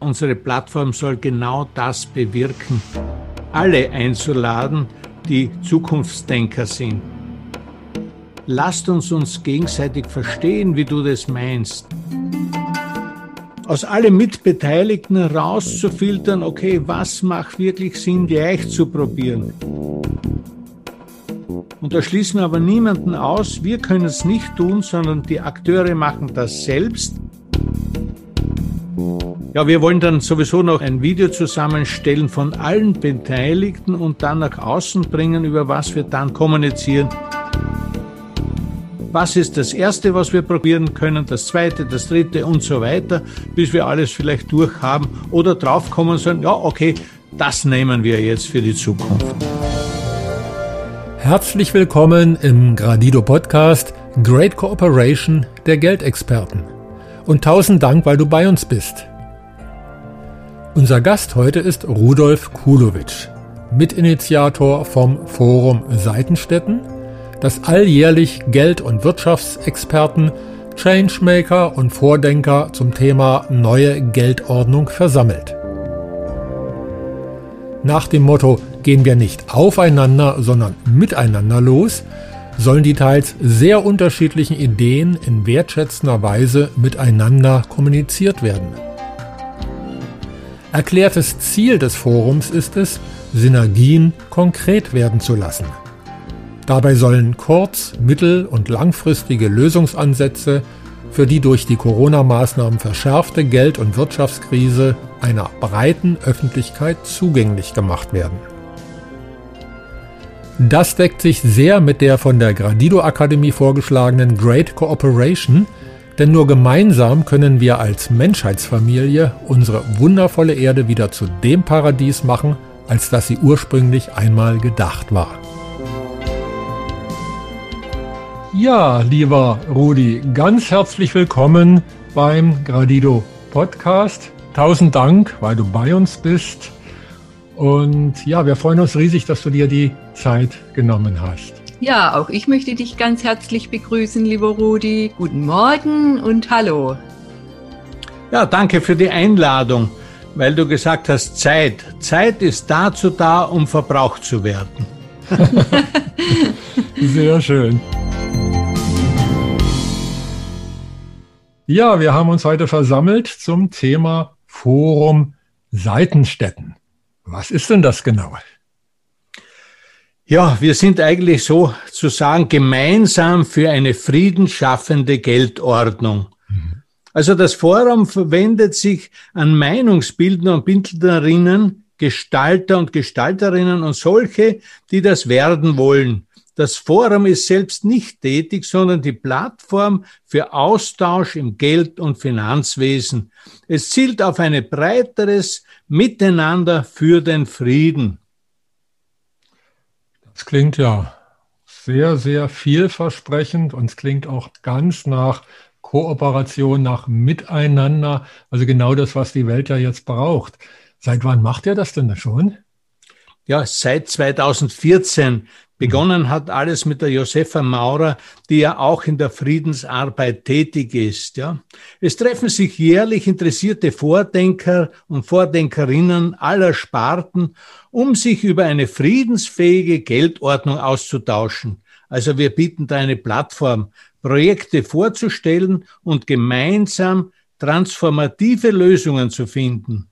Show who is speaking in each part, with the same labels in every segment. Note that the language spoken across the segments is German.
Speaker 1: Unsere Plattform soll genau das bewirken, alle einzuladen, die Zukunftsdenker sind. Lasst uns uns gegenseitig verstehen, wie du das meinst. Aus allen Mitbeteiligten rauszufiltern, okay, was macht wirklich Sinn, gleich zu probieren. Und da schließen wir aber niemanden aus. Wir können es nicht tun, sondern die Akteure machen das selbst. Ja, wir wollen dann sowieso noch ein Video zusammenstellen von allen Beteiligten und dann nach außen bringen, über was wir dann kommunizieren. Was ist das Erste, was wir probieren können, das Zweite, das Dritte und so weiter, bis wir alles vielleicht durchhaben oder draufkommen sagen, ja, okay, das nehmen wir jetzt für die Zukunft.
Speaker 2: Herzlich willkommen im Gradido Podcast Great Cooperation der Geldexperten. Und tausend Dank, weil du bei uns bist. Unser Gast heute ist Rudolf Kulowitsch, Mitinitiator vom Forum Seitenstetten, das alljährlich Geld- und Wirtschaftsexperten, Changemaker und Vordenker zum Thema neue Geldordnung versammelt. Nach dem Motto Gehen wir nicht aufeinander, sondern miteinander los, sollen die teils sehr unterschiedlichen Ideen in wertschätzender Weise miteinander kommuniziert werden. Erklärtes Ziel des Forums ist es, Synergien konkret werden zu lassen. Dabei sollen kurz-, mittel- und langfristige Lösungsansätze für die durch die Corona-Maßnahmen verschärfte Geld- und Wirtschaftskrise einer breiten Öffentlichkeit zugänglich gemacht werden. Das deckt sich sehr mit der von der Gradido Akademie vorgeschlagenen Great Cooperation – denn nur gemeinsam können wir als Menschheitsfamilie unsere wundervolle Erde wieder zu dem Paradies machen, als das sie ursprünglich einmal gedacht war. Ja, lieber Rudi, ganz herzlich willkommen beim Gradido Podcast. Tausend Dank, weil du bei uns bist. Und ja, wir freuen uns riesig, dass du dir die Zeit genommen hast.
Speaker 3: Ja, auch ich möchte dich ganz herzlich begrüßen, lieber Rudi. Guten Morgen und hallo.
Speaker 1: Ja, danke für die Einladung, weil du gesagt hast, Zeit. Zeit ist dazu da, um verbraucht zu werden.
Speaker 2: Sehr schön. Ja, wir haben uns heute versammelt zum Thema Forum Seitenstätten. Was ist denn das genau?
Speaker 1: Ja, wir sind eigentlich sozusagen gemeinsam für eine friedensschaffende Geldordnung. Mhm. Also das Forum verwendet sich an Meinungsbildner und Bildnerinnen, Gestalter und Gestalterinnen und solche, die das werden wollen. Das Forum ist selbst nicht tätig, sondern die Plattform für Austausch im Geld- und Finanzwesen. Es zielt auf ein breiteres Miteinander für den Frieden.
Speaker 2: Das klingt ja sehr, sehr vielversprechend und es klingt auch ganz nach Kooperation, nach Miteinander. Also genau das, was die Welt ja jetzt braucht. Seit wann macht ihr das denn schon?
Speaker 1: Ja, seit 2014 Begonnen hat alles mit der Josefa Maurer, die ja auch in der Friedensarbeit tätig ist. Ja. Es treffen sich jährlich interessierte Vordenker und Vordenkerinnen aller Sparten, um sich über eine friedensfähige Geldordnung auszutauschen. Also wir bieten da eine Plattform, Projekte vorzustellen und gemeinsam transformative Lösungen zu finden.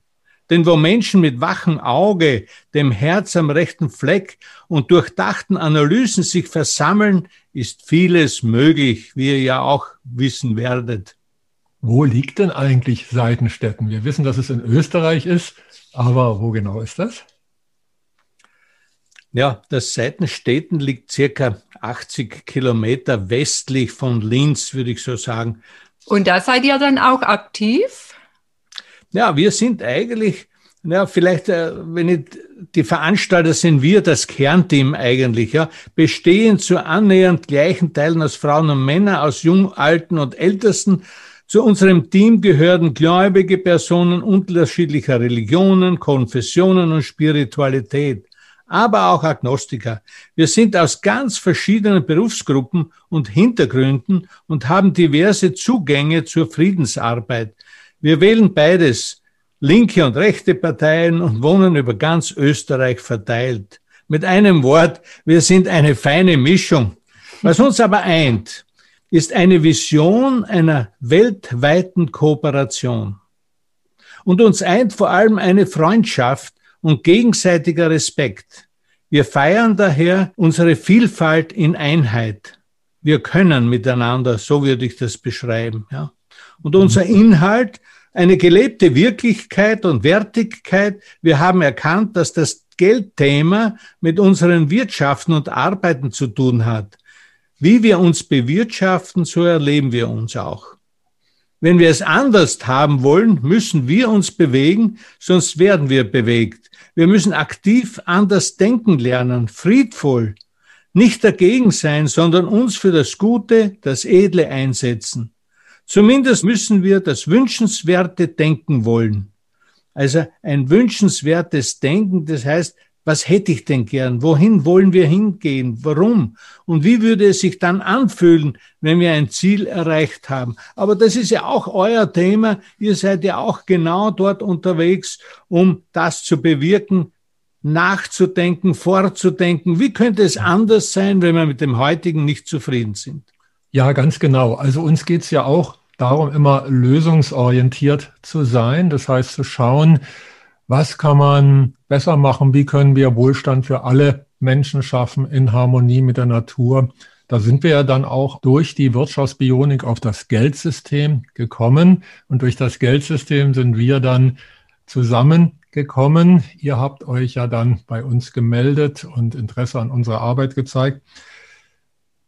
Speaker 1: Denn wo Menschen mit wachem Auge, dem Herz am rechten Fleck und durchdachten Analysen sich versammeln, ist vieles möglich, wie ihr ja auch wissen werdet.
Speaker 2: Wo liegt denn eigentlich Seitenstetten? Wir wissen, dass es in Österreich ist, aber wo genau ist das?
Speaker 1: Ja, das Seitenstetten liegt circa 80 Kilometer westlich von Linz, würde ich so sagen.
Speaker 3: Und da seid ihr dann auch aktiv?
Speaker 1: Ja, wir sind eigentlich, ja, vielleicht, äh, wenn ich, die Veranstalter sind wir, das Kernteam eigentlich, ja, bestehen zu annähernd gleichen Teilen aus Frauen und Männern, aus Jung, Alten und Ältesten. Zu unserem Team gehören gläubige Personen unterschiedlicher Religionen, Konfessionen und Spiritualität, aber auch Agnostiker. Wir sind aus ganz verschiedenen Berufsgruppen und Hintergründen und haben diverse Zugänge zur Friedensarbeit. Wir wählen beides, linke und rechte Parteien und wohnen über ganz Österreich verteilt. Mit einem Wort, wir sind eine feine Mischung. Was uns aber eint, ist eine Vision einer weltweiten Kooperation. Und uns eint vor allem eine Freundschaft und gegenseitiger Respekt. Wir feiern daher unsere Vielfalt in Einheit. Wir können miteinander, so würde ich das beschreiben. Ja. Und unser Inhalt, eine gelebte Wirklichkeit und Wertigkeit. Wir haben erkannt, dass das Geldthema mit unseren Wirtschaften und Arbeiten zu tun hat. Wie wir uns bewirtschaften, so erleben wir uns auch. Wenn wir es anders haben wollen, müssen wir uns bewegen, sonst werden wir bewegt. Wir müssen aktiv anders denken lernen, friedvoll, nicht dagegen sein, sondern uns für das Gute, das Edle einsetzen. Zumindest müssen wir das wünschenswerte Denken wollen. Also ein wünschenswertes Denken, das heißt, was hätte ich denn gern? Wohin wollen wir hingehen? Warum? Und wie würde es sich dann anfühlen, wenn wir ein Ziel erreicht haben? Aber das ist ja auch euer Thema. Ihr seid ja auch genau dort unterwegs, um das zu bewirken, nachzudenken, vorzudenken. Wie könnte es anders sein, wenn wir mit dem heutigen nicht zufrieden sind?
Speaker 2: Ja, ganz genau. Also uns geht es ja auch darum, immer lösungsorientiert zu sein. Das heißt, zu schauen, was kann man besser machen, wie können wir Wohlstand für alle Menschen schaffen in Harmonie mit der Natur. Da sind wir ja dann auch durch die Wirtschaftsbionik auf das Geldsystem gekommen und durch das Geldsystem sind wir dann zusammengekommen. Ihr habt euch ja dann bei uns gemeldet und Interesse an unserer Arbeit gezeigt.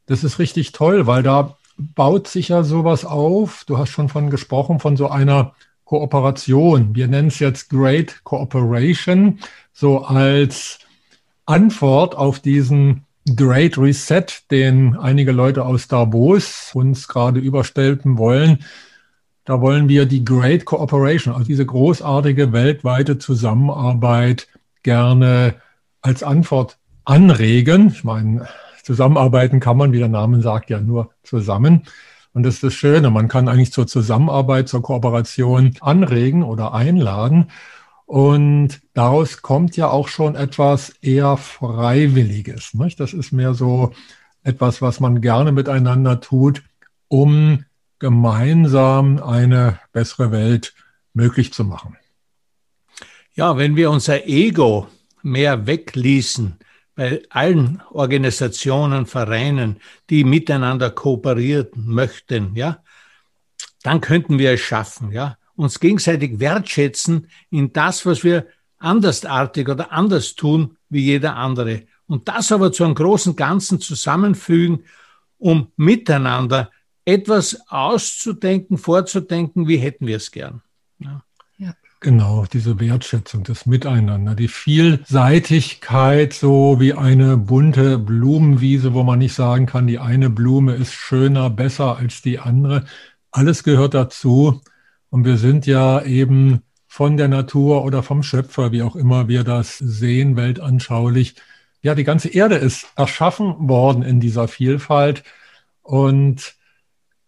Speaker 2: Das ist richtig toll, weil da baut sich ja sowas auf. Du hast schon von gesprochen, von so einer Kooperation. Wir nennen es jetzt Great Cooperation, so als Antwort auf diesen Great Reset, den einige Leute aus Davos uns gerade überstellen wollen. Da wollen wir die Great Cooperation, also diese großartige weltweite Zusammenarbeit gerne als Antwort anregen. Ich meine, zusammenarbeiten kann man, wie der Name sagt, ja nur zusammen. Und das ist das Schöne, man kann eigentlich zur Zusammenarbeit, zur Kooperation anregen oder einladen. Und daraus kommt ja auch schon etwas eher Freiwilliges. Nicht? Das ist mehr so etwas, was man gerne miteinander tut, um gemeinsam eine bessere Welt möglich zu machen.
Speaker 1: Ja, wenn wir unser Ego mehr wegließen, bei allen Organisationen, Vereinen, die miteinander kooperieren möchten, ja, dann könnten wir es schaffen, ja, uns gegenseitig wertschätzen in das, was wir andersartig oder anders tun wie jeder andere. Und das aber zu einem großen Ganzen zusammenfügen, um miteinander etwas auszudenken, vorzudenken, wie hätten wir es gern. Ja.
Speaker 2: Genau, diese Wertschätzung, das Miteinander, die Vielseitigkeit, so wie eine bunte Blumenwiese, wo man nicht sagen kann, die eine Blume ist schöner, besser als die andere. Alles gehört dazu. Und wir sind ja eben von der Natur oder vom Schöpfer, wie auch immer wir das sehen, weltanschaulich. Ja, die ganze Erde ist erschaffen worden in dieser Vielfalt. Und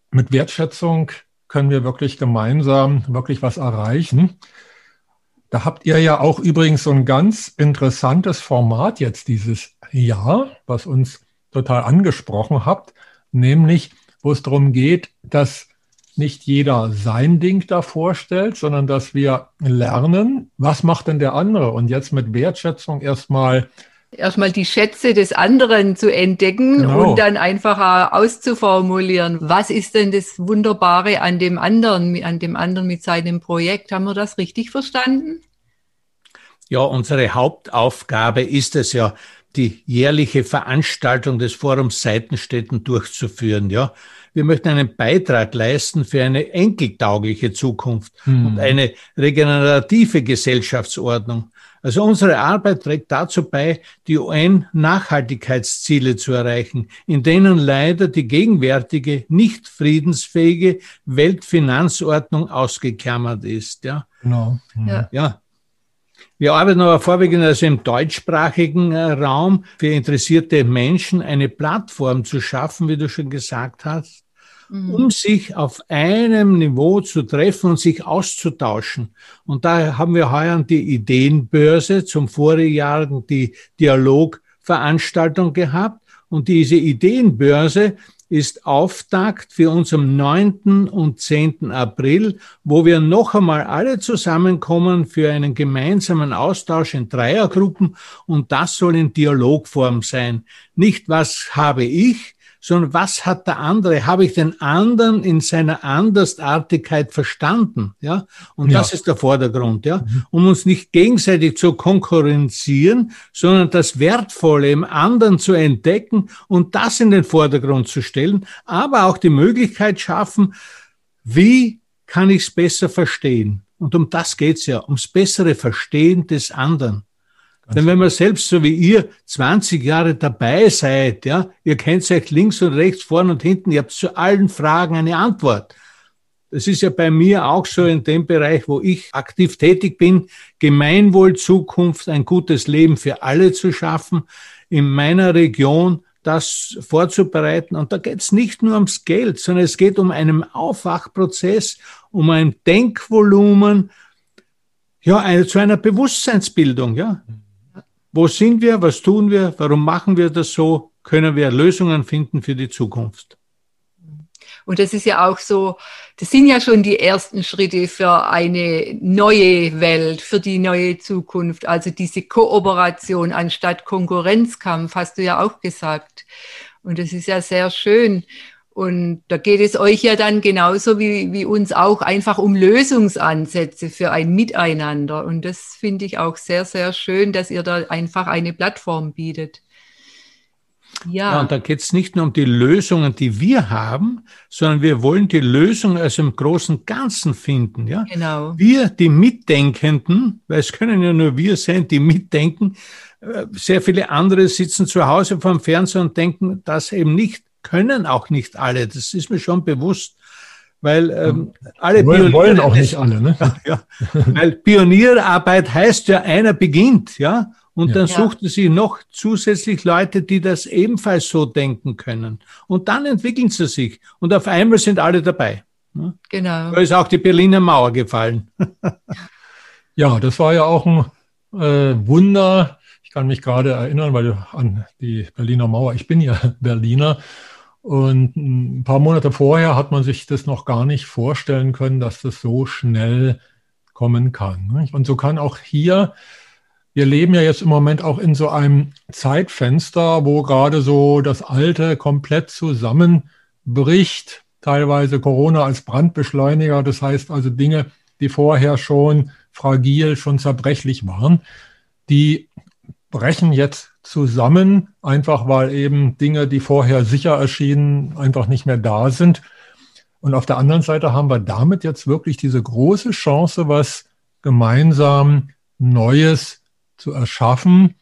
Speaker 2: mit Wertschätzung können wir wirklich gemeinsam wirklich was erreichen. Da habt ihr ja auch übrigens so ein ganz interessantes Format jetzt dieses Jahr, was uns total angesprochen habt, nämlich wo es darum geht, dass nicht jeder sein Ding da vorstellt, sondern dass wir lernen, was macht denn der andere und jetzt mit Wertschätzung erstmal
Speaker 3: erstmal die Schätze des anderen zu entdecken genau. und dann einfach auszuformulieren, was ist denn das Wunderbare an dem anderen, an dem anderen mit seinem Projekt. Haben wir das richtig verstanden?
Speaker 1: Ja, unsere Hauptaufgabe ist es ja, die jährliche Veranstaltung des Forums Seitenstädten durchzuführen, ja. Wir möchten einen Beitrag leisten für eine enkeltaugliche Zukunft hm. und eine regenerative Gesellschaftsordnung. Also unsere Arbeit trägt dazu bei, die UN-Nachhaltigkeitsziele zu erreichen, in denen leider die gegenwärtige, nicht friedensfähige Weltfinanzordnung ausgeklammert ist. Ja. Genau. Ja. ja. Wir arbeiten aber vorwiegend also im deutschsprachigen äh, Raum für interessierte Menschen eine Plattform zu schaffen, wie du schon gesagt hast, mhm. um sich auf einem Niveau zu treffen und sich auszutauschen. Und da haben wir heuer die Ideenbörse zum Vorjahr die Dialogveranstaltung gehabt. Und diese Ideenbörse ist Auftakt für uns am 9. und 10. April, wo wir noch einmal alle zusammenkommen für einen gemeinsamen Austausch in Dreiergruppen und das soll in Dialogform sein. Nicht was habe ich, sondern was hat der andere? Habe ich den anderen in seiner Andersartigkeit verstanden? Ja, und ja. das ist der Vordergrund, ja, mhm. um uns nicht gegenseitig zu konkurrenzieren, sondern das Wertvolle im anderen zu entdecken und das in den Vordergrund zu stellen, aber auch die Möglichkeit schaffen, wie kann ich es besser verstehen? Und um das geht's ja, ums bessere Verstehen des anderen. Denn wenn man selbst so wie ihr 20 Jahre dabei seid, ja, ihr kennt euch links und rechts, vorn und hinten, ihr habt zu allen Fragen eine Antwort. Das ist ja bei mir auch so in dem Bereich, wo ich aktiv tätig bin, Gemeinwohl, Zukunft, ein gutes Leben für alle zu schaffen, in meiner Region das vorzubereiten. Und da geht es nicht nur ums Geld, sondern es geht um einen Aufwachprozess, um ein Denkvolumen, ja, eine, zu einer Bewusstseinsbildung, ja. Wo sind wir? Was tun wir? Warum machen wir das so? Können wir Lösungen finden für die Zukunft?
Speaker 3: Und das ist ja auch so, das sind ja schon die ersten Schritte für eine neue Welt, für die neue Zukunft. Also diese Kooperation anstatt Konkurrenzkampf, hast du ja auch gesagt. Und das ist ja sehr schön. Und da geht es euch ja dann genauso wie, wie uns auch einfach um Lösungsansätze für ein Miteinander. Und das finde ich auch sehr, sehr schön, dass ihr da einfach eine Plattform bietet.
Speaker 1: Ja. ja und da geht es nicht nur um die Lösungen, die wir haben, sondern wir wollen die Lösung also im großen Ganzen finden. Ja?
Speaker 3: Genau.
Speaker 1: Wir, die Mitdenkenden, weil es können ja nur wir sein, die mitdenken, äh, sehr viele andere sitzen zu Hause vor dem Fernseher und denken das eben nicht können auch nicht alle, das ist mir schon bewusst. Weil ähm, alle
Speaker 2: wollen, wollen auch nicht alle, ne?
Speaker 1: Ja, weil Pionierarbeit heißt ja, einer beginnt, ja, und ja. dann sucht es sich noch zusätzlich Leute, die das ebenfalls so denken können. Und dann entwickeln sie sich. Und auf einmal sind alle dabei.
Speaker 3: Ne? Genau.
Speaker 1: Da ist auch die Berliner Mauer gefallen.
Speaker 2: ja, das war ja auch ein äh, Wunder. Ich kann mich gerade erinnern, weil an die Berliner Mauer, ich bin ja Berliner und ein paar Monate vorher hat man sich das noch gar nicht vorstellen können, dass das so schnell kommen kann. Und so kann auch hier, wir leben ja jetzt im Moment auch in so einem Zeitfenster, wo gerade so das Alte komplett zusammenbricht. Teilweise Corona als Brandbeschleuniger, das heißt also Dinge, die vorher schon fragil, schon zerbrechlich waren, die brechen jetzt zusammen, einfach weil eben Dinge, die vorher sicher erschienen, einfach nicht mehr da sind. Und auf der anderen Seite haben wir damit jetzt wirklich diese große Chance, was gemeinsam Neues zu erschaffen,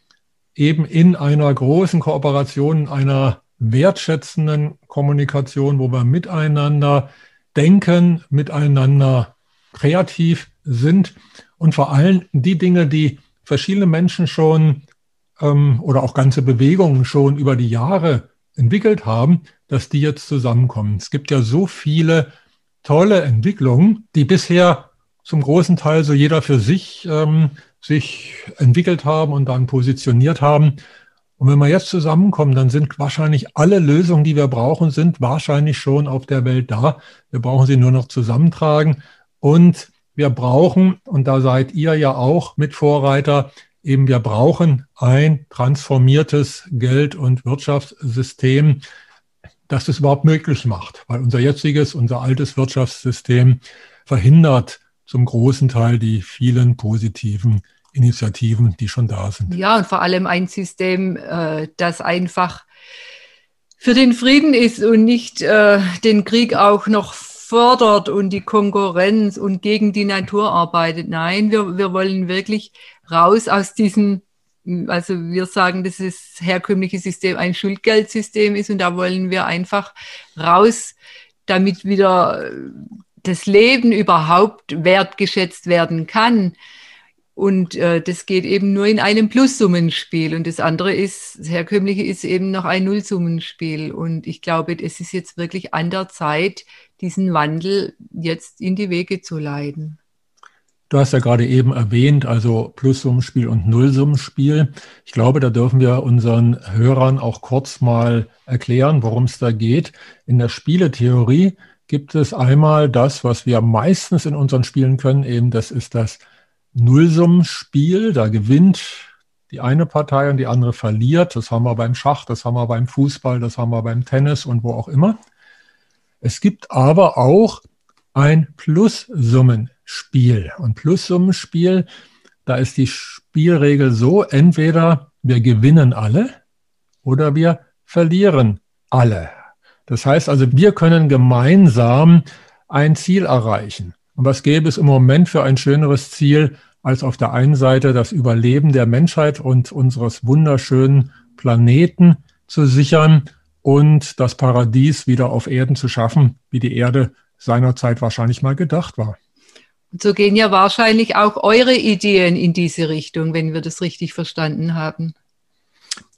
Speaker 2: eben in einer großen Kooperation, einer wertschätzenden Kommunikation, wo wir miteinander denken, miteinander kreativ sind und vor allem die Dinge, die verschiedene Menschen schon ähm, oder auch ganze Bewegungen schon über die Jahre entwickelt haben, dass die jetzt zusammenkommen. Es gibt ja so viele tolle Entwicklungen, die bisher zum großen Teil so jeder für sich ähm, sich entwickelt haben und dann positioniert haben. Und wenn wir jetzt zusammenkommen, dann sind wahrscheinlich alle Lösungen, die wir brauchen, sind wahrscheinlich schon auf der Welt da. Wir brauchen sie nur noch zusammentragen. Und wir brauchen, und da seid ihr ja auch mit Vorreiter, eben wir brauchen ein transformiertes Geld- und Wirtschaftssystem, das es überhaupt möglich macht, weil unser jetziges, unser altes Wirtschaftssystem verhindert zum großen Teil die vielen positiven Initiativen, die schon da sind.
Speaker 3: Ja, und vor allem ein System, äh, das einfach für den Frieden ist und nicht äh, den Krieg auch noch fördert und die Konkurrenz und gegen die Natur arbeitet. Nein, wir, wir wollen wirklich raus aus diesem, also wir sagen, dass das herkömmliche System ein Schuldgeldsystem ist und da wollen wir einfach raus, damit wieder das Leben überhaupt wertgeschätzt werden kann. Und äh, das geht eben nur in einem Plussummenspiel. Und das andere ist, das herkömmliche ist eben noch ein Nullsummenspiel. Und ich glaube, es ist jetzt wirklich an der Zeit, diesen Wandel jetzt in die Wege zu leiten.
Speaker 2: Du hast ja gerade eben erwähnt, also Plussummenspiel und Nullsummenspiel. Ich glaube, da dürfen wir unseren Hörern auch kurz mal erklären, worum es da geht. In der Spieletheorie gibt es einmal das, was wir meistens in unseren Spielen können, eben das ist das Nullsummenspiel. Da gewinnt die eine Partei und die andere verliert. Das haben wir beim Schach, das haben wir beim Fußball, das haben wir beim Tennis und wo auch immer. Es gibt aber auch ein Plussummenspiel. Spiel. Und Plussummenspiel, da ist die Spielregel so, entweder wir gewinnen alle oder wir verlieren alle. Das heißt also, wir können gemeinsam ein Ziel erreichen. Und was gäbe es im Moment für ein schöneres Ziel, als auf der einen Seite das Überleben der Menschheit und unseres wunderschönen Planeten zu sichern und das Paradies wieder auf Erden zu schaffen, wie die Erde seinerzeit wahrscheinlich mal gedacht war.
Speaker 3: Und so gehen ja wahrscheinlich auch eure Ideen in diese Richtung, wenn wir das richtig verstanden haben.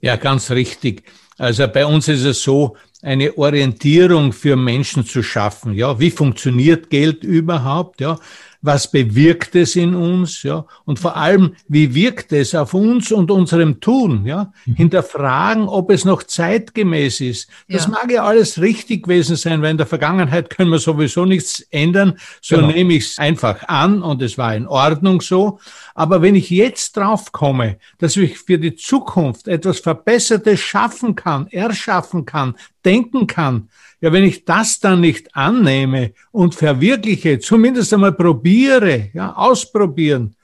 Speaker 1: Ja, ganz richtig. Also bei uns ist es so, eine Orientierung für Menschen zu schaffen. Ja, wie funktioniert Geld überhaupt? Ja, was bewirkt es in uns, ja, und vor allem, wie wirkt es auf uns und unserem Tun, ja, mhm. hinterfragen, ob es noch zeitgemäß ist. Das ja. mag ja alles richtig gewesen sein, weil in der Vergangenheit können wir sowieso nichts ändern, so genau. nehme ich es einfach an und es war in Ordnung so. Aber wenn ich jetzt drauf komme, dass ich für die Zukunft etwas Verbessertes schaffen kann, erschaffen kann, denken kann, ja, wenn ich das dann nicht annehme und verwirkliche, zumindest einmal probiere, ja, ausprobieren,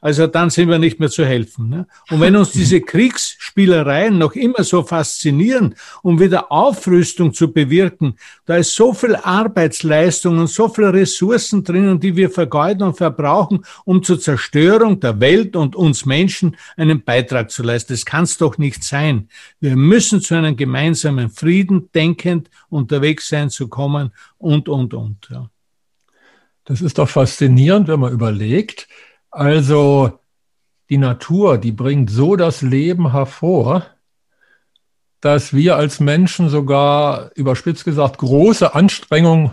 Speaker 1: also dann sind wir nicht mehr zu helfen. Ne? Und wenn uns diese Kriegsspielereien noch immer so faszinieren, um wieder Aufrüstung zu bewirken, da ist so viel Arbeitsleistung und so viele Ressourcen drinnen, die wir vergeuden und verbrauchen, um zur Zerstörung der Welt und uns Menschen einen Beitrag zu leisten. Das kann es doch nicht sein. Wir müssen zu einem gemeinsamen Frieden denkend unterwegs sein zu kommen und, und, und. Ja.
Speaker 2: Das ist doch faszinierend, wenn man überlegt, also die Natur, die bringt so das Leben hervor, dass wir als Menschen sogar, überspitzt gesagt, große Anstrengungen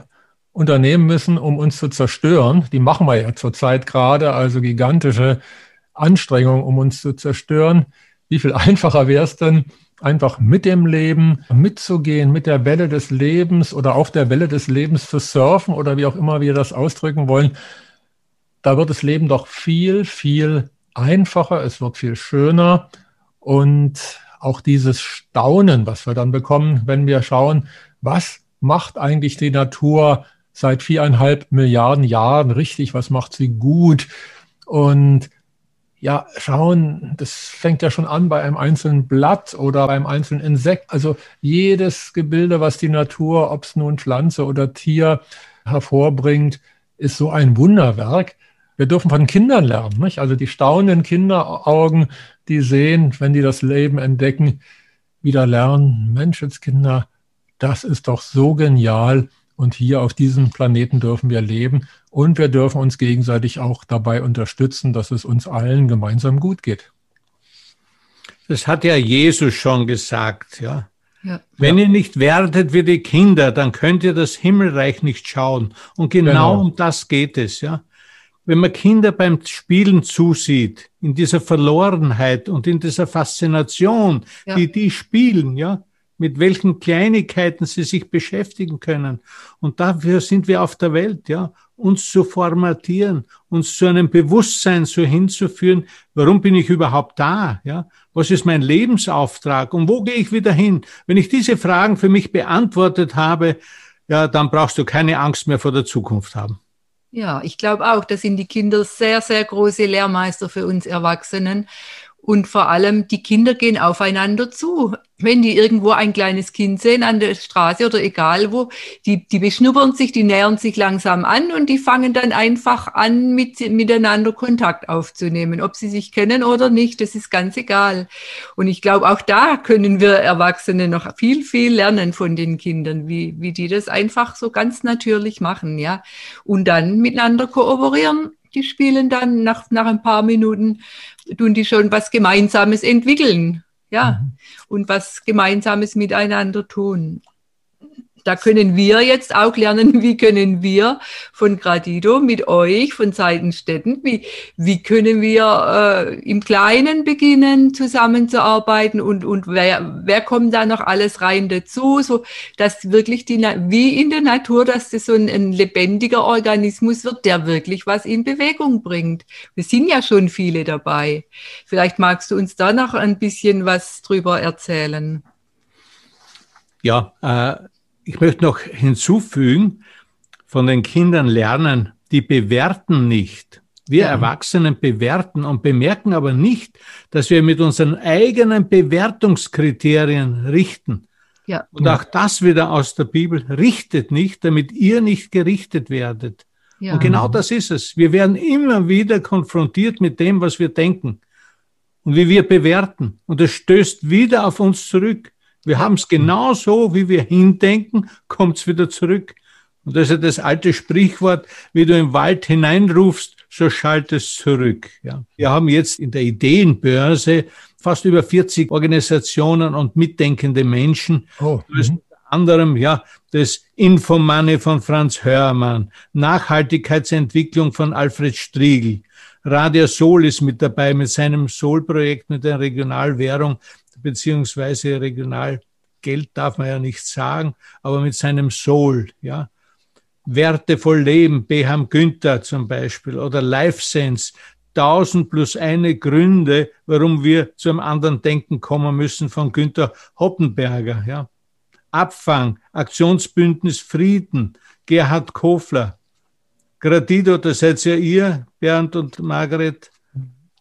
Speaker 2: unternehmen müssen, um uns zu zerstören. Die machen wir ja zurzeit gerade, also gigantische Anstrengungen, um uns zu zerstören. Wie viel einfacher wäre es denn, einfach mit dem Leben mitzugehen, mit der Welle des Lebens oder auf der Welle des Lebens zu surfen oder wie auch immer wir das ausdrücken wollen, da wird das Leben doch viel, viel einfacher, es wird viel schöner. Und auch dieses Staunen, was wir dann bekommen, wenn wir schauen, was macht eigentlich die Natur seit viereinhalb Milliarden Jahren richtig, was macht sie gut? Und ja, schauen, das fängt ja schon an bei einem einzelnen Blatt oder beim einzelnen Insekt. Also jedes Gebilde, was die Natur, ob es nun Pflanze oder Tier hervorbringt, ist so ein Wunderwerk wir dürfen von Kindern lernen. Nicht? Also die staunenden Kinderaugen, die sehen, wenn die das Leben entdecken, wieder lernen, Menschenskinder, das ist doch so genial. Und hier auf diesem Planeten dürfen wir leben und wir dürfen uns gegenseitig auch dabei unterstützen, dass es uns allen gemeinsam gut geht.
Speaker 1: Das hat ja Jesus schon gesagt, ja. ja. Wenn ja. ihr nicht werdet wie die Kinder, dann könnt ihr das Himmelreich nicht schauen. Und genau, genau. um das geht es, ja wenn man Kinder beim Spielen zusieht, in dieser Verlorenheit und in dieser Faszination, ja. die die spielen, ja, mit welchen Kleinigkeiten sie sich beschäftigen können. Und dafür sind wir auf der Welt, ja, uns zu formatieren, uns zu einem Bewusstsein so hinzuführen, warum bin ich überhaupt da, ja? Was ist mein Lebensauftrag und wo gehe ich wieder hin? Wenn ich diese Fragen für mich beantwortet habe, ja, dann brauchst du keine Angst mehr vor der Zukunft haben.
Speaker 3: Ja, ich glaube auch, da sind die Kinder sehr, sehr große Lehrmeister für uns Erwachsenen. Und vor allem, die Kinder gehen aufeinander zu. Wenn die irgendwo ein kleines Kind sehen an der Straße oder egal wo, die, die beschnuppern sich, die nähern sich langsam an und die fangen dann einfach an, mit, miteinander Kontakt aufzunehmen. Ob sie sich kennen oder nicht, das ist ganz egal. Und ich glaube, auch da können wir Erwachsene noch viel, viel lernen von den Kindern, wie, wie die das einfach so ganz natürlich machen, ja. Und dann miteinander kooperieren die spielen dann nach, nach ein paar Minuten, tun die schon was Gemeinsames entwickeln. Ja, mhm. und was Gemeinsames miteinander tun da können wir jetzt auch lernen, wie können wir von Gradido mit euch, von Seitenstädten, wie, wie können wir äh, im Kleinen beginnen, zusammenzuarbeiten und, und wer, wer kommt da noch alles rein dazu, so dass wirklich die, wie in der Natur, dass das so ein, ein lebendiger Organismus wird, der wirklich was in Bewegung bringt. Wir sind ja schon viele dabei. Vielleicht magst du uns da noch ein bisschen was drüber erzählen.
Speaker 1: Ja, äh, ich möchte noch hinzufügen, von den Kindern lernen, die bewerten nicht. Wir ja. Erwachsenen bewerten und bemerken aber nicht, dass wir mit unseren eigenen Bewertungskriterien richten. Ja. Und auch das wieder aus der Bibel, richtet nicht, damit ihr nicht gerichtet werdet. Ja. Und genau das ist es. Wir werden immer wieder konfrontiert mit dem, was wir denken und wie wir bewerten. Und es stößt wieder auf uns zurück. Wir haben es genau so, wie wir hindenken, kommt es wieder zurück. Und das ist ja das alte Sprichwort, wie du im Wald hineinrufst, so schallt es zurück. Ja. Wir haben jetzt in der Ideenbörse fast über 40 Organisationen und mitdenkende Menschen. Oh, unter anderem ja das Infomoney von Franz Hörmann, Nachhaltigkeitsentwicklung von Alfred Striegel, Radio Sol ist mit dabei mit seinem Sol-Projekt mit der Regionalwährung beziehungsweise regional Geld darf man ja nicht sagen, aber mit seinem Soul, ja. Wertevoll Leben, Beham Günther zum Beispiel oder Life Sense, tausend plus eine Gründe, warum wir zu einem anderen Denken kommen müssen von Günther Hoppenberger, ja. Abfang, Aktionsbündnis Frieden, Gerhard Kofler, Gratido, das seid ja ihr, Bernd und Margaret,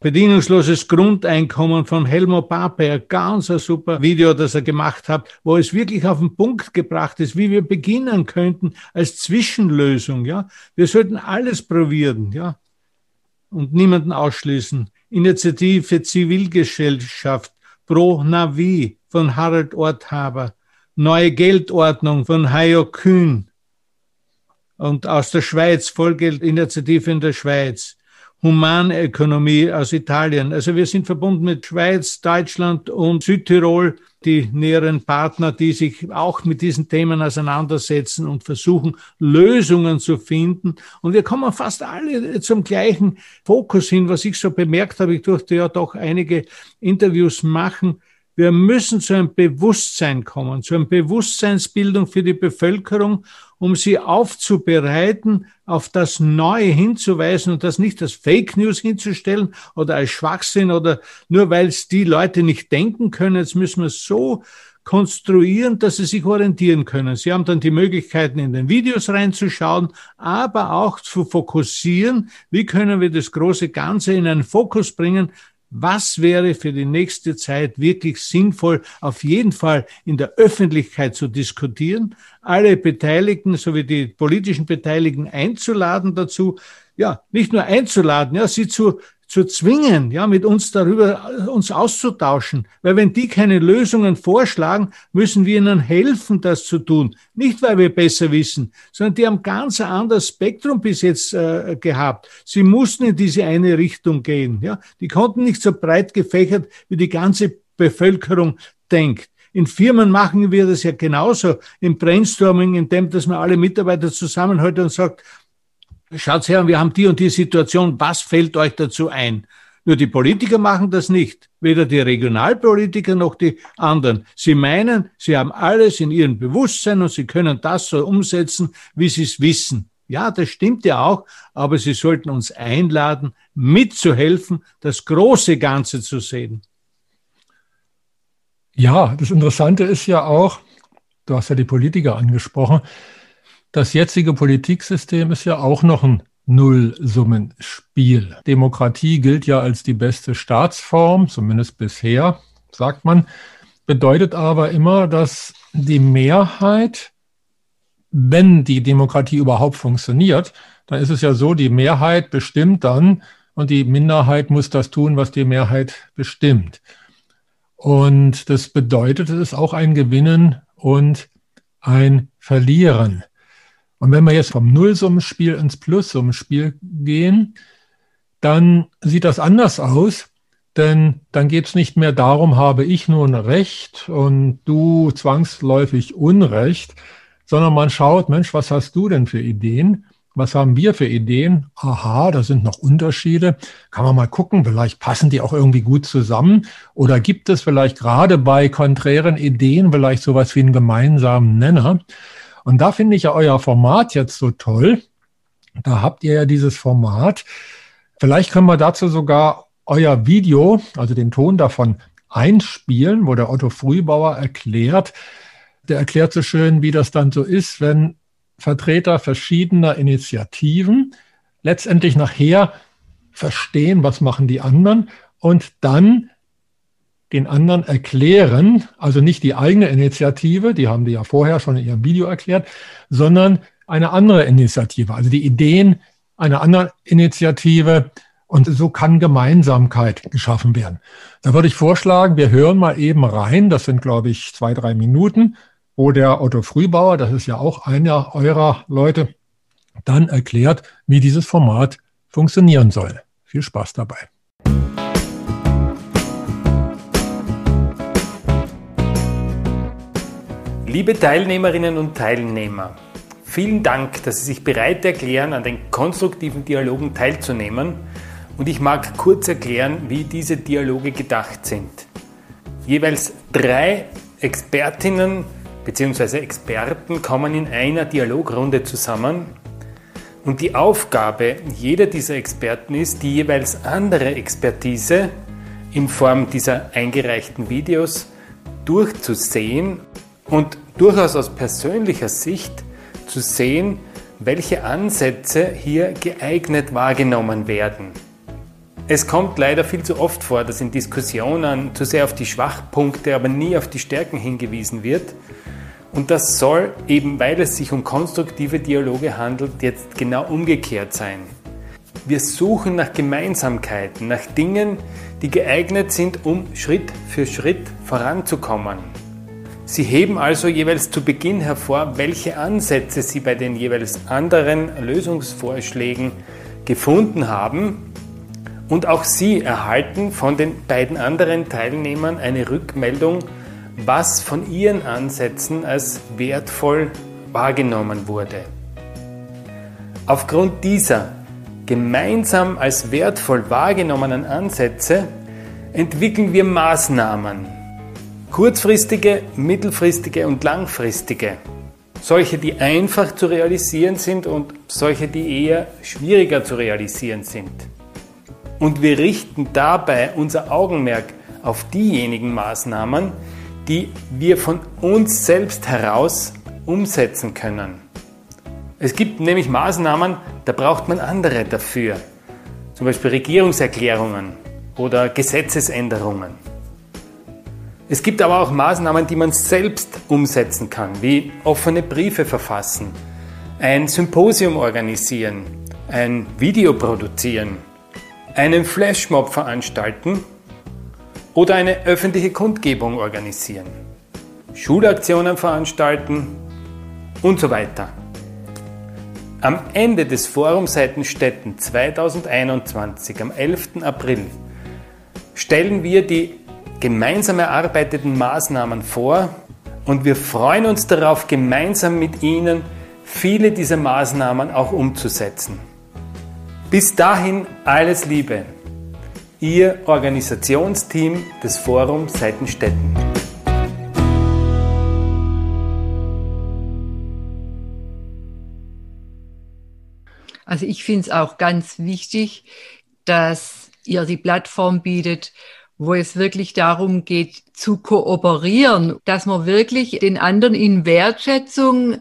Speaker 1: Bedingungsloses Grundeinkommen von Helmut Barber, ganz ein super Video, das er gemacht hat, wo es wirklich auf den Punkt gebracht ist, wie wir beginnen könnten als Zwischenlösung, ja. Wir sollten alles probieren, ja. Und niemanden ausschließen. Initiative Zivilgesellschaft Pro Navi von Harald Orthaber. Neue Geldordnung von Hayo Kühn. Und aus der Schweiz, Vollgeldinitiative in der Schweiz. Humanökonomie aus Italien. Also wir sind verbunden mit Schweiz, Deutschland und Südtirol, die näheren Partner, die sich auch mit diesen Themen auseinandersetzen und versuchen, Lösungen zu finden. Und wir kommen fast alle zum gleichen Fokus hin, was ich so bemerkt habe. Ich durfte ja doch einige Interviews machen. Wir müssen zu einem Bewusstsein kommen, zu einer Bewusstseinsbildung für die Bevölkerung, um sie aufzubereiten, auf das Neue hinzuweisen und das nicht als Fake News hinzustellen oder als Schwachsinn oder nur weil es die Leute nicht denken können. Jetzt müssen wir es so konstruieren, dass sie sich orientieren können. Sie haben dann die Möglichkeiten, in den Videos reinzuschauen, aber auch zu fokussieren. Wie können wir das große Ganze in einen Fokus bringen, was wäre für die nächste Zeit wirklich sinnvoll, auf jeden Fall in der Öffentlichkeit zu diskutieren, alle Beteiligten sowie die politischen Beteiligten einzuladen dazu, ja, nicht nur einzuladen, ja, sie zu zu zwingen, ja, mit uns darüber uns auszutauschen. Weil wenn die keine Lösungen vorschlagen, müssen wir ihnen helfen, das zu tun. Nicht, weil wir besser wissen, sondern die haben ganz ein anderes Spektrum bis jetzt äh, gehabt. Sie mussten in diese eine Richtung gehen, ja. Die konnten nicht so breit gefächert, wie die ganze Bevölkerung denkt. In Firmen machen wir das ja genauso im Brainstorming, indem dass man alle Mitarbeiter zusammenhält und sagt, schaut her, wir haben die und die Situation, was fällt euch dazu ein? Nur die Politiker machen das nicht, weder die Regionalpolitiker noch die anderen. Sie meinen, sie haben alles in ihrem Bewusstsein und sie können das so umsetzen, wie sie es wissen. Ja, das stimmt ja auch, aber sie sollten uns einladen, mitzuhelfen, das große Ganze zu sehen.
Speaker 2: Ja, das Interessante ist ja auch, du hast ja die Politiker angesprochen, das jetzige Politiksystem ist ja auch noch ein Nullsummenspiel. Demokratie gilt ja als die beste Staatsform, zumindest bisher, sagt man, bedeutet aber immer, dass die Mehrheit, wenn die Demokratie überhaupt funktioniert, dann ist es ja so, die Mehrheit bestimmt dann und die Minderheit muss das tun, was die Mehrheit bestimmt. Und das bedeutet, es ist auch ein Gewinnen und ein Verlieren. Und wenn wir jetzt vom Nullsummenspiel ins Plussummenspiel gehen, dann sieht das anders aus. Denn dann geht es nicht mehr darum, habe ich nun Recht und du zwangsläufig Unrecht, sondern man schaut, Mensch, was hast du denn für Ideen? Was haben wir für Ideen? Aha, da sind noch Unterschiede. Kann man mal gucken, vielleicht passen die auch irgendwie gut zusammen. Oder gibt es vielleicht gerade bei konträren Ideen vielleicht sowas wie einen gemeinsamen Nenner? Und da finde ich ja euer Format jetzt so toll. Da habt ihr ja dieses Format. Vielleicht können wir dazu sogar euer Video, also den Ton davon einspielen, wo der Otto Frühbauer erklärt, der erklärt so schön, wie das dann so ist, wenn Vertreter verschiedener Initiativen letztendlich nachher verstehen, was machen die anderen und dann den anderen erklären, also nicht die eigene Initiative, die haben die ja vorher schon in ihrem Video erklärt, sondern eine andere Initiative, also die Ideen einer anderen Initiative und so kann Gemeinsamkeit geschaffen werden. Da würde ich vorschlagen, wir hören mal eben rein, das sind glaube ich zwei, drei Minuten, wo der Otto Frühbauer, das ist ja auch einer eurer Leute, dann erklärt, wie dieses Format funktionieren soll. Viel Spaß dabei.
Speaker 4: Liebe Teilnehmerinnen und Teilnehmer, vielen Dank, dass Sie sich bereit erklären, an den konstruktiven Dialogen teilzunehmen. Und ich mag kurz erklären, wie diese Dialoge gedacht sind. Jeweils drei Expertinnen bzw. Experten kommen in einer Dialogrunde zusammen und die Aufgabe jeder dieser Experten ist, die jeweils andere Expertise in Form dieser eingereichten Videos durchzusehen und durchaus aus persönlicher Sicht zu sehen, welche Ansätze hier geeignet wahrgenommen werden. Es kommt leider viel zu oft vor, dass in Diskussionen zu sehr auf die Schwachpunkte, aber nie auf die Stärken hingewiesen wird und das soll eben, weil es sich um konstruktive Dialoge handelt, jetzt genau umgekehrt sein. Wir suchen nach Gemeinsamkeiten, nach Dingen, die geeignet sind, um Schritt für Schritt voranzukommen. Sie heben also jeweils zu Beginn hervor, welche Ansätze Sie bei den jeweils anderen Lösungsvorschlägen gefunden haben und auch Sie erhalten von den beiden anderen Teilnehmern eine Rückmeldung, was von ihren Ansätzen als wertvoll wahrgenommen wurde. Aufgrund dieser gemeinsam als wertvoll wahrgenommenen Ansätze entwickeln wir Maßnahmen, kurzfristige, mittelfristige und langfristige. Solche, die einfach zu realisieren sind und solche, die eher schwieriger zu realisieren sind. Und wir richten dabei unser Augenmerk auf diejenigen Maßnahmen, die wir von uns selbst heraus umsetzen können. Es gibt nämlich Maßnahmen, da braucht man andere dafür. Zum Beispiel Regierungserklärungen oder Gesetzesänderungen. Es gibt aber auch Maßnahmen, die man selbst umsetzen kann, wie offene Briefe verfassen, ein Symposium organisieren, ein Video produzieren, einen Flashmob veranstalten oder eine öffentliche Kundgebung organisieren, Schulaktionen veranstalten und so weiter. Am Ende des Forums Seitenstetten 2021, am 11. April, stellen wir die gemeinsam erarbeiteten Maßnahmen vor und wir freuen uns darauf, gemeinsam mit Ihnen viele dieser Maßnahmen auch umzusetzen. Bis dahin alles Liebe. Ihr Organisationsteam des Forums Seitenstetten.
Speaker 3: Also ich finde es auch ganz wichtig, dass ihr die Plattform bietet, wo es wirklich darum geht, zu kooperieren, dass man wirklich den anderen in Wertschätzung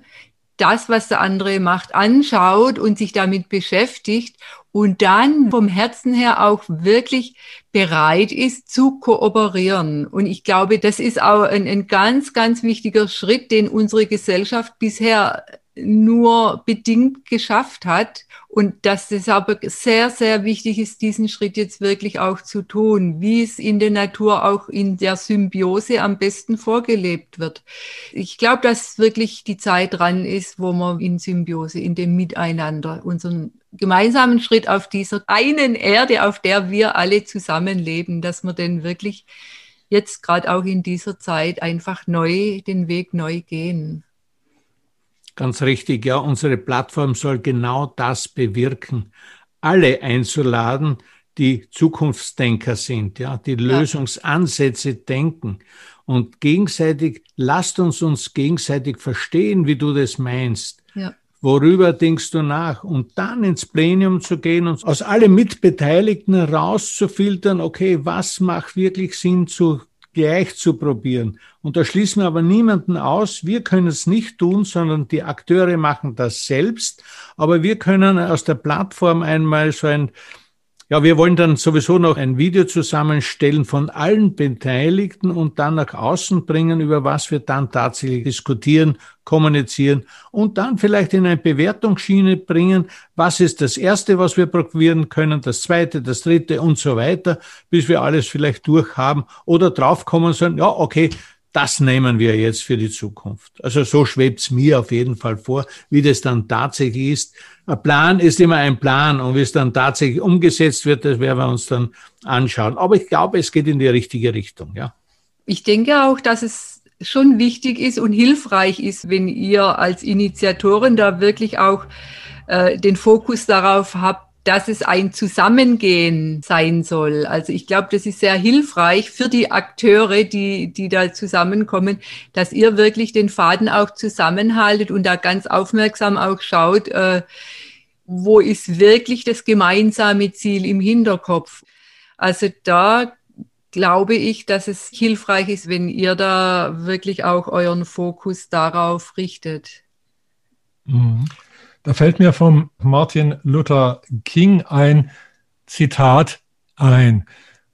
Speaker 3: das, was der andere macht, anschaut und sich damit beschäftigt und dann vom Herzen her auch wirklich bereit ist zu kooperieren. Und ich glaube, das ist auch ein, ein ganz, ganz wichtiger Schritt, den unsere Gesellschaft bisher nur bedingt geschafft hat und dass es aber sehr, sehr wichtig ist, diesen Schritt jetzt wirklich auch zu tun, wie es in der Natur auch in der Symbiose am besten vorgelebt wird. Ich glaube, dass wirklich die Zeit dran ist, wo wir in Symbiose, in dem Miteinander unseren gemeinsamen Schritt auf dieser einen Erde, auf der wir alle zusammenleben, dass wir denn wirklich jetzt gerade auch in dieser Zeit einfach neu den Weg neu gehen.
Speaker 1: Ganz richtig, ja. Unsere Plattform soll genau das bewirken, alle einzuladen, die Zukunftsdenker sind, ja, die Lösungsansätze denken und gegenseitig, lasst uns uns gegenseitig verstehen, wie du das meinst. Ja. Worüber denkst du nach? Und dann ins Plenum zu gehen und aus allen Mitbeteiligten rauszufiltern, okay, was macht wirklich Sinn zu gleich zu probieren. Und da schließen wir aber niemanden aus. Wir können es nicht tun, sondern die Akteure machen das selbst. Aber wir können aus der Plattform einmal so ein ja, wir wollen dann sowieso noch ein Video zusammenstellen von allen Beteiligten und dann nach außen bringen, über was wir dann tatsächlich diskutieren, kommunizieren und dann vielleicht in eine Bewertungsschiene bringen, was ist das Erste, was wir probieren können, das Zweite, das Dritte und so weiter, bis wir alles vielleicht durchhaben oder draufkommen sagen, ja, okay, das nehmen wir jetzt für die Zukunft. Also so schwebt's mir auf jeden Fall vor, wie das dann tatsächlich ist. Ein Plan ist immer ein Plan und wie es dann tatsächlich umgesetzt wird, das werden wir uns dann anschauen. Aber ich glaube, es geht in die richtige Richtung, ja.
Speaker 3: Ich denke auch, dass es schon wichtig ist und hilfreich ist, wenn ihr als Initiatoren da wirklich auch äh, den Fokus darauf habt, dass es ein Zusammengehen sein soll. Also ich glaube, das ist sehr hilfreich für die Akteure, die, die da zusammenkommen, dass ihr wirklich den Faden auch zusammenhaltet und da ganz aufmerksam auch schaut, äh, wo ist wirklich das gemeinsame Ziel im Hinterkopf. Also da glaube ich, dass es hilfreich ist, wenn ihr da wirklich auch euren Fokus darauf richtet.
Speaker 2: Mhm. Da fällt mir vom Martin Luther King ein Zitat ein.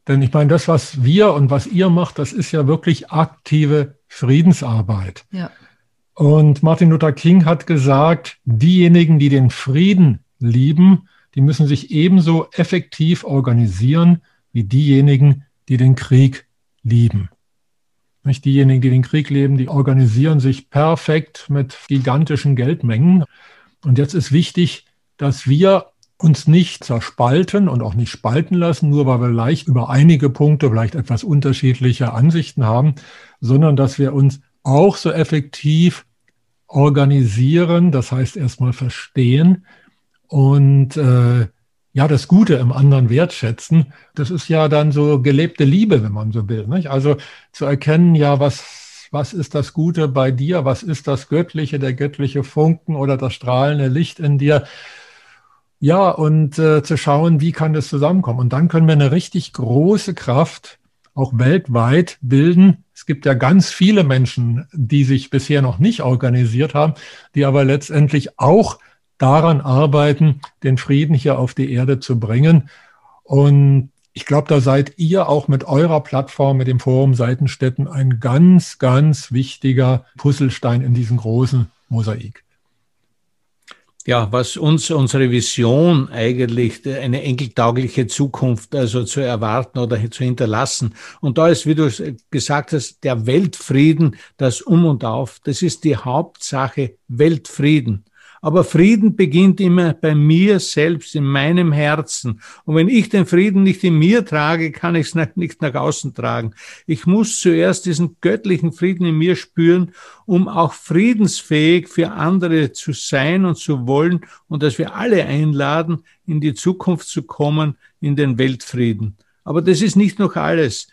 Speaker 2: Denn ich meine, das, was wir und was ihr macht, das ist ja wirklich aktive Friedensarbeit. Ja. Und Martin Luther King hat gesagt, diejenigen, die den Frieden lieben, die müssen sich ebenso effektiv organisieren wie diejenigen, die den Krieg lieben. Nicht diejenigen, die den Krieg leben, die organisieren sich perfekt mit gigantischen Geldmengen. Und jetzt ist wichtig, dass wir uns nicht zerspalten und auch nicht spalten lassen, nur weil wir leicht über einige Punkte vielleicht etwas unterschiedliche Ansichten haben, sondern dass wir uns auch so effektiv organisieren, das heißt erstmal verstehen und äh, ja, das Gute im anderen wertschätzen. Das ist ja dann so gelebte Liebe, wenn man so will. Nicht? Also zu erkennen, ja, was was ist das Gute bei dir, was ist das Göttliche, der göttliche Funken oder das strahlende Licht in dir. Ja, und äh, zu schauen, wie kann das zusammenkommen. Und dann können wir eine richtig große Kraft auch weltweit bilden. Es gibt ja ganz viele Menschen, die sich bisher noch nicht organisiert haben, die aber letztendlich auch daran arbeiten, den Frieden hier auf die Erde zu bringen. Und ich glaube, da seid ihr auch mit eurer Plattform, mit dem Forum Seitenstädten ein ganz, ganz wichtiger Puzzlestein in diesem großen Mosaik.
Speaker 1: Ja, was uns unsere Vision eigentlich, eine enkeltaugliche Zukunft also zu erwarten oder zu hinterlassen. Und da ist, wie du gesagt hast, der Weltfrieden, das Um und Auf, das ist die Hauptsache Weltfrieden. Aber Frieden beginnt immer bei mir selbst, in meinem Herzen. Und wenn ich den Frieden nicht in mir trage, kann ich es nicht nach außen tragen. Ich muss zuerst diesen göttlichen Frieden in mir spüren, um auch friedensfähig für andere zu sein und zu wollen und dass wir alle einladen, in die Zukunft zu kommen, in den Weltfrieden. Aber das ist nicht noch alles.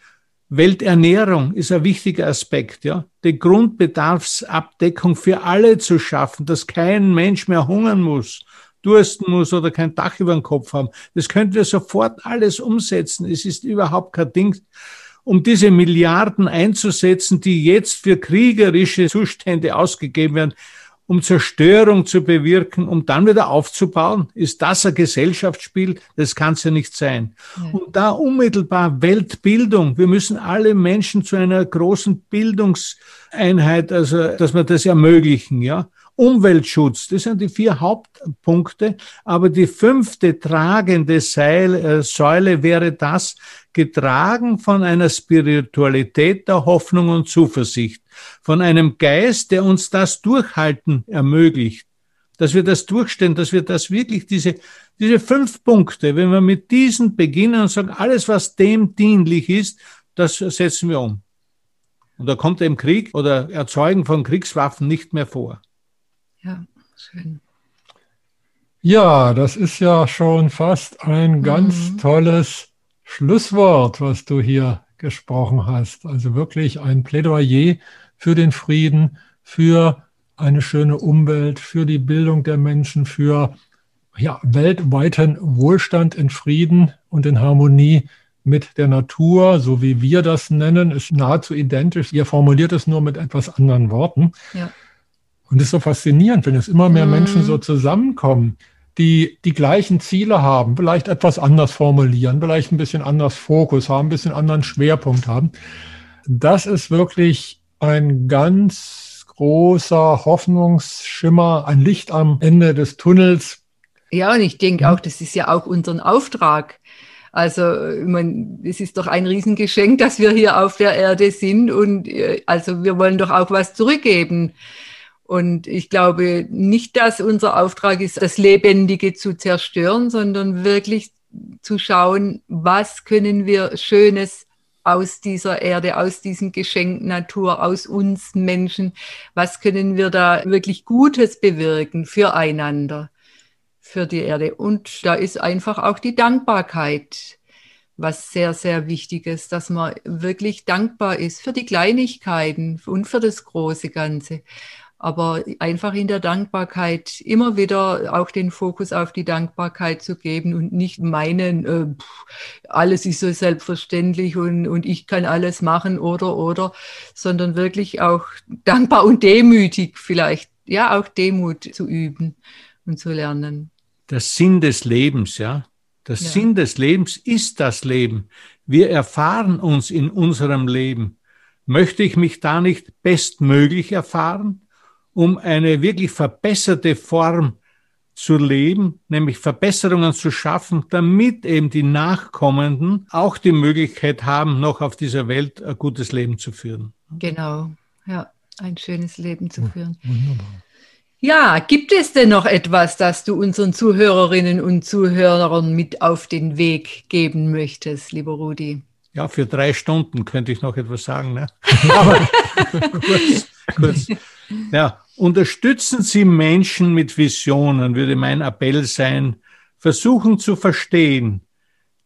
Speaker 1: Welternährung ist ein wichtiger Aspekt, ja. Die Grundbedarfsabdeckung für alle zu schaffen, dass kein Mensch mehr hungern muss, dursten muss oder kein Dach über den Kopf haben. Das könnten wir sofort alles umsetzen. Es ist überhaupt kein Ding, um diese Milliarden einzusetzen, die jetzt für kriegerische Zustände ausgegeben werden um Zerstörung zu bewirken, um dann wieder aufzubauen? Ist das ein Gesellschaftsspiel? Das kann es ja nicht sein. Ja. Und da unmittelbar Weltbildung. Wir müssen alle Menschen zu einer großen Bildungseinheit, also dass wir das ermöglichen, ja. Umweltschutz, das sind die vier Hauptpunkte. Aber die fünfte tragende Seil, äh, Säule wäre das, getragen von einer Spiritualität der Hoffnung und Zuversicht, von einem Geist, der uns das Durchhalten ermöglicht. dass wir das durchstehen, dass wir das wirklich, diese, diese fünf Punkte, wenn wir mit diesen beginnen und sagen, alles, was dem dienlich ist, das setzen wir um. Und da kommt eben Krieg oder Erzeugen von Kriegswaffen nicht mehr vor.
Speaker 3: Ja, schön.
Speaker 2: Ja, das ist ja schon fast ein ganz mhm. tolles Schlusswort, was du hier gesprochen hast. Also wirklich ein Plädoyer für den Frieden, für eine schöne Umwelt, für die Bildung der Menschen, für ja, weltweiten Wohlstand in Frieden und in Harmonie mit der Natur, so wie wir das nennen, ist nahezu identisch. Ihr formuliert es nur mit etwas anderen Worten. Ja. Und es ist so faszinierend, wenn es immer mehr mm. Menschen so zusammenkommen, die die gleichen Ziele haben, vielleicht etwas anders formulieren, vielleicht ein bisschen anders Fokus haben, ein bisschen anderen Schwerpunkt haben. Das ist wirklich ein ganz großer Hoffnungsschimmer, ein Licht am Ende des Tunnels.
Speaker 3: Ja, und ich denke auch, das ist ja auch unseren Auftrag. Also, ich meine, es ist doch ein Riesengeschenk, dass wir hier auf der Erde sind und äh, also wir wollen doch auch was zurückgeben. Und ich glaube nicht, dass unser Auftrag ist, das Lebendige zu zerstören, sondern wirklich zu schauen, was können wir Schönes aus dieser Erde, aus diesem Geschenk Natur, aus uns Menschen, was können wir da wirklich Gutes bewirken füreinander, für die Erde. Und da ist einfach auch die Dankbarkeit was sehr, sehr wichtig ist, dass man wirklich dankbar ist für die Kleinigkeiten und für das große Ganze aber einfach in der Dankbarkeit immer wieder auch den Fokus auf die Dankbarkeit zu geben und nicht meinen, äh, pff, alles ist so selbstverständlich und, und ich kann alles machen oder oder, sondern wirklich auch dankbar und demütig vielleicht, ja, auch Demut zu üben und zu lernen.
Speaker 1: Der Sinn des Lebens, ja. Der ja. Sinn des Lebens ist das Leben. Wir erfahren uns in unserem Leben. Möchte ich mich da nicht bestmöglich erfahren? Um eine wirklich verbesserte Form zu leben, nämlich Verbesserungen zu schaffen, damit eben die Nachkommenden auch die Möglichkeit haben, noch auf dieser Welt ein gutes Leben zu führen.
Speaker 3: Genau, ja, ein schönes Leben zu führen. Wunderbar. Ja, gibt es denn noch etwas, das du unseren Zuhörerinnen und Zuhörern mit auf den Weg geben möchtest, lieber Rudi?
Speaker 1: Ja, für drei Stunden könnte ich noch etwas sagen. Ne? Aber kurz, kurz. Ja, unterstützen Sie Menschen mit Visionen, würde mein Appell sein. Versuchen zu verstehen.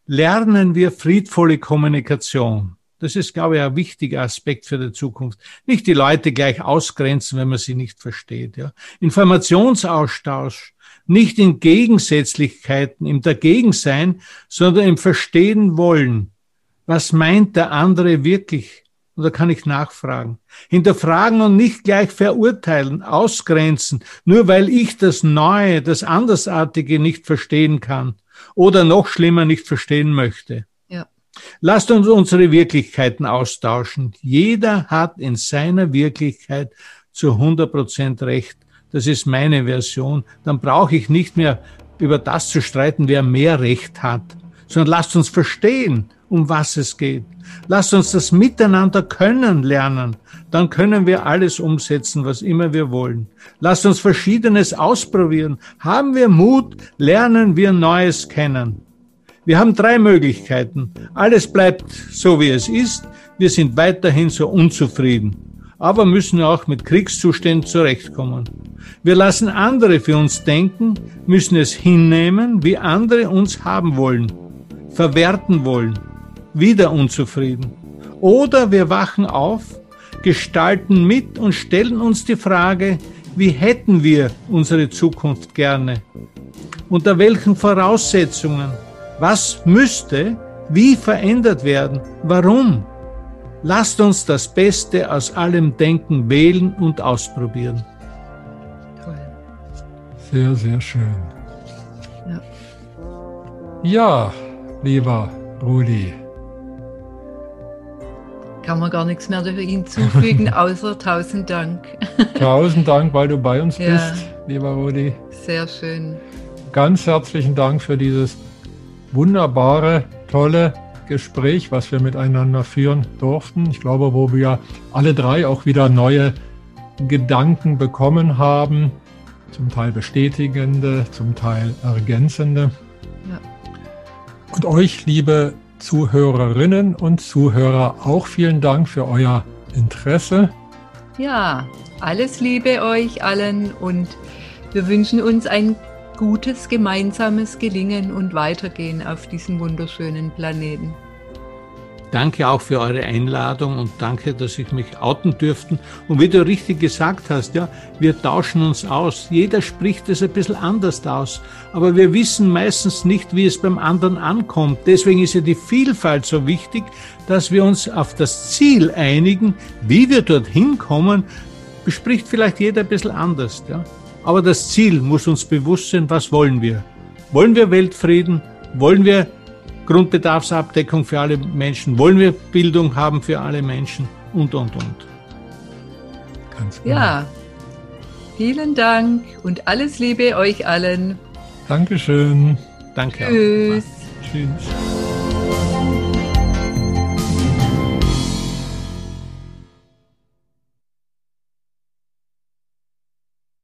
Speaker 1: Lernen wir friedvolle Kommunikation. Das ist, glaube ich, ein wichtiger Aspekt für die Zukunft. Nicht die Leute gleich ausgrenzen, wenn man sie nicht versteht. Ja. Informationsaustausch, nicht in Gegensätzlichkeiten, im Dagegensein, sondern im Verstehen wollen. Was meint der andere wirklich? Oder kann ich nachfragen? Hinterfragen und nicht gleich verurteilen, ausgrenzen, nur weil ich das Neue, das Andersartige nicht verstehen kann oder noch schlimmer nicht verstehen möchte. Ja. Lasst uns unsere Wirklichkeiten austauschen. Jeder hat in seiner Wirklichkeit zu 100 Prozent Recht. Das ist meine Version. Dann brauche ich nicht mehr über das zu streiten, wer mehr Recht hat, sondern lasst uns verstehen, um was es geht. Lasst uns das Miteinander können lernen. Dann können wir alles umsetzen, was immer wir wollen. Lasst uns Verschiedenes ausprobieren. Haben wir Mut, lernen wir Neues kennen. Wir haben drei Möglichkeiten. Alles bleibt so, wie es ist. Wir sind weiterhin so unzufrieden. Aber müssen auch mit Kriegszuständen zurechtkommen. Wir lassen andere für uns denken, müssen es hinnehmen, wie andere uns haben wollen, verwerten wollen wieder unzufrieden. Oder wir wachen auf, gestalten mit und stellen uns die Frage, wie hätten wir unsere Zukunft gerne? Unter welchen Voraussetzungen? Was müsste wie verändert werden? Warum? Lasst uns das Beste aus allem Denken wählen und ausprobieren.
Speaker 2: Toll. Sehr, sehr schön. Ja, ja lieber Rudi,
Speaker 3: kann man gar nichts mehr hinzufügen, außer tausend Dank.
Speaker 2: tausend Dank, weil du bei uns ja. bist, lieber Rudi.
Speaker 3: Sehr schön.
Speaker 2: Ganz herzlichen Dank für dieses wunderbare, tolle Gespräch, was wir miteinander führen durften. Ich glaube, wo wir alle drei auch wieder neue Gedanken bekommen haben, zum Teil bestätigende, zum Teil ergänzende. Ja. Und euch, liebe Zuhörerinnen und Zuhörer, auch vielen Dank für euer Interesse.
Speaker 3: Ja, alles Liebe euch allen und wir wünschen uns ein gutes gemeinsames Gelingen und Weitergehen auf diesem wunderschönen Planeten.
Speaker 1: Danke auch für eure Einladung und danke, dass ich mich outen dürften. Und wie du richtig gesagt hast, ja, wir tauschen uns aus. Jeder spricht es ein bisschen anders aus. Aber wir wissen meistens nicht, wie es beim anderen ankommt. Deswegen ist ja die Vielfalt so wichtig, dass wir uns auf das Ziel einigen. Wie wir dorthin kommen, bespricht vielleicht jeder ein bisschen anders, ja. Aber das Ziel muss uns bewusst sein, was wollen wir? Wollen wir Weltfrieden? Wollen wir Grundbedarfsabdeckung für alle Menschen? Wollen wir Bildung haben für alle Menschen? Und, und, und.
Speaker 3: Ganz genau. Ja, vielen Dank und alles Liebe euch allen.
Speaker 2: Dankeschön.
Speaker 1: Danke.
Speaker 3: Tschüss. Auch. Tschüss.